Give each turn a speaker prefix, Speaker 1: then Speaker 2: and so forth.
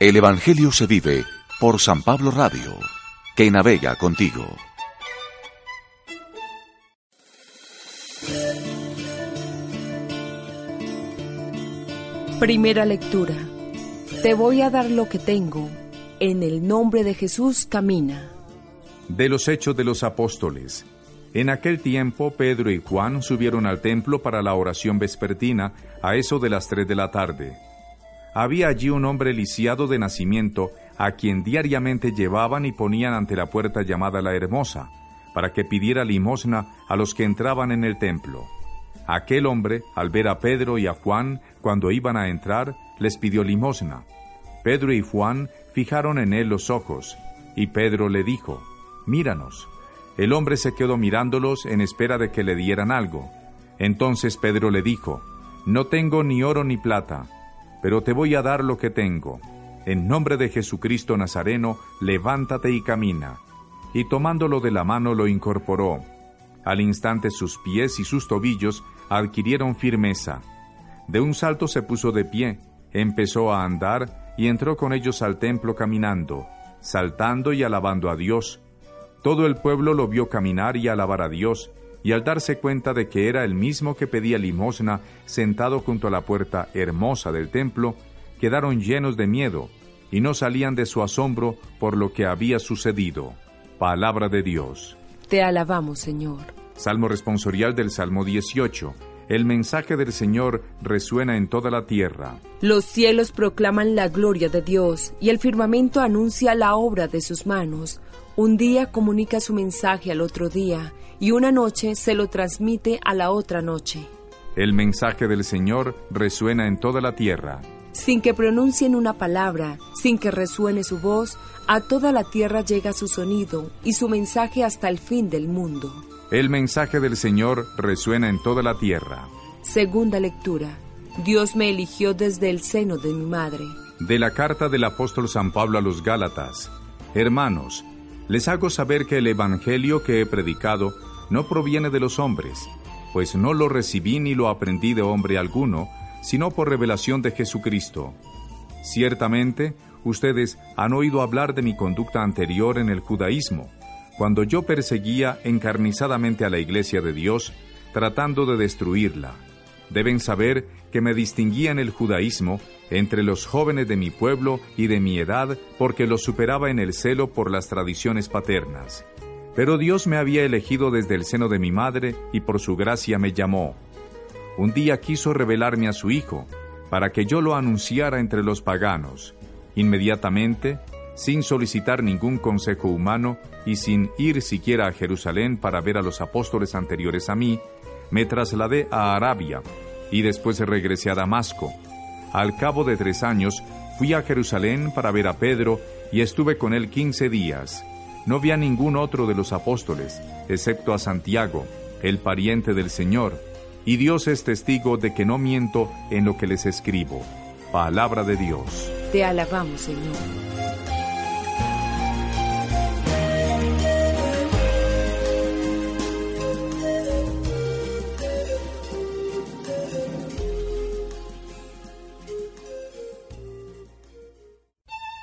Speaker 1: El Evangelio se vive por San Pablo Radio, que navega contigo.
Speaker 2: Primera lectura. Te voy a dar lo que tengo. En el nombre de Jesús camina.
Speaker 3: De los Hechos de los Apóstoles. En aquel tiempo Pedro y Juan subieron al templo para la oración vespertina a eso de las tres de la tarde. Había allí un hombre lisiado de nacimiento, a quien diariamente llevaban y ponían ante la puerta llamada la Hermosa, para que pidiera limosna a los que entraban en el templo. Aquel hombre, al ver a Pedro y a Juan cuando iban a entrar, les pidió limosna. Pedro y Juan fijaron en él los ojos, y Pedro le dijo, Míranos. El hombre se quedó mirándolos en espera de que le dieran algo. Entonces Pedro le dijo, No tengo ni oro ni plata, pero te voy a dar lo que tengo. En nombre de Jesucristo Nazareno, levántate y camina. Y tomándolo de la mano lo incorporó. Al instante sus pies y sus tobillos adquirieron firmeza. De un salto se puso de pie, empezó a andar y entró con ellos al templo caminando, saltando y alabando a Dios. Todo el pueblo lo vio caminar y alabar a Dios, y al darse cuenta de que era el mismo que pedía limosna sentado junto a la puerta hermosa del templo, quedaron llenos de miedo y no salían de su asombro por lo que había sucedido. Palabra de Dios.
Speaker 2: Te alabamos, Señor.
Speaker 3: Salmo responsorial del Salmo 18. El mensaje del Señor resuena en toda la tierra.
Speaker 2: Los cielos proclaman la gloria de Dios y el firmamento anuncia la obra de sus manos. Un día comunica su mensaje al otro día y una noche se lo transmite a la otra noche.
Speaker 3: El mensaje del Señor resuena en toda la tierra.
Speaker 2: Sin que pronuncien una palabra, sin que resuene su voz, a toda la tierra llega su sonido y su mensaje hasta el fin del mundo.
Speaker 3: El mensaje del Señor resuena en toda la tierra.
Speaker 2: Segunda lectura. Dios me eligió desde el seno de mi madre.
Speaker 3: De la carta del apóstol San Pablo a los Gálatas. Hermanos, les hago saber que el Evangelio que he predicado no proviene de los hombres, pues no lo recibí ni lo aprendí de hombre alguno, sino por revelación de Jesucristo. Ciertamente, ustedes han oído hablar de mi conducta anterior en el judaísmo, cuando yo perseguía encarnizadamente a la iglesia de Dios, tratando de destruirla. Deben saber que me distinguía en el judaísmo entre los jóvenes de mi pueblo y de mi edad porque los superaba en el celo por las tradiciones paternas. Pero Dios me había elegido desde el seno de mi madre y por su gracia me llamó. Un día quiso revelarme a su Hijo, para que yo lo anunciara entre los paganos. Inmediatamente, sin solicitar ningún consejo humano y sin ir siquiera a Jerusalén para ver a los apóstoles anteriores a mí, me trasladé a Arabia y después regresé a Damasco. Al cabo de tres años fui a Jerusalén para ver a Pedro y estuve con él quince días. No vi a ningún otro de los apóstoles, excepto a Santiago, el pariente del Señor, y Dios es testigo de que no miento en lo que les escribo. Palabra de Dios.
Speaker 2: Te alabamos, Señor.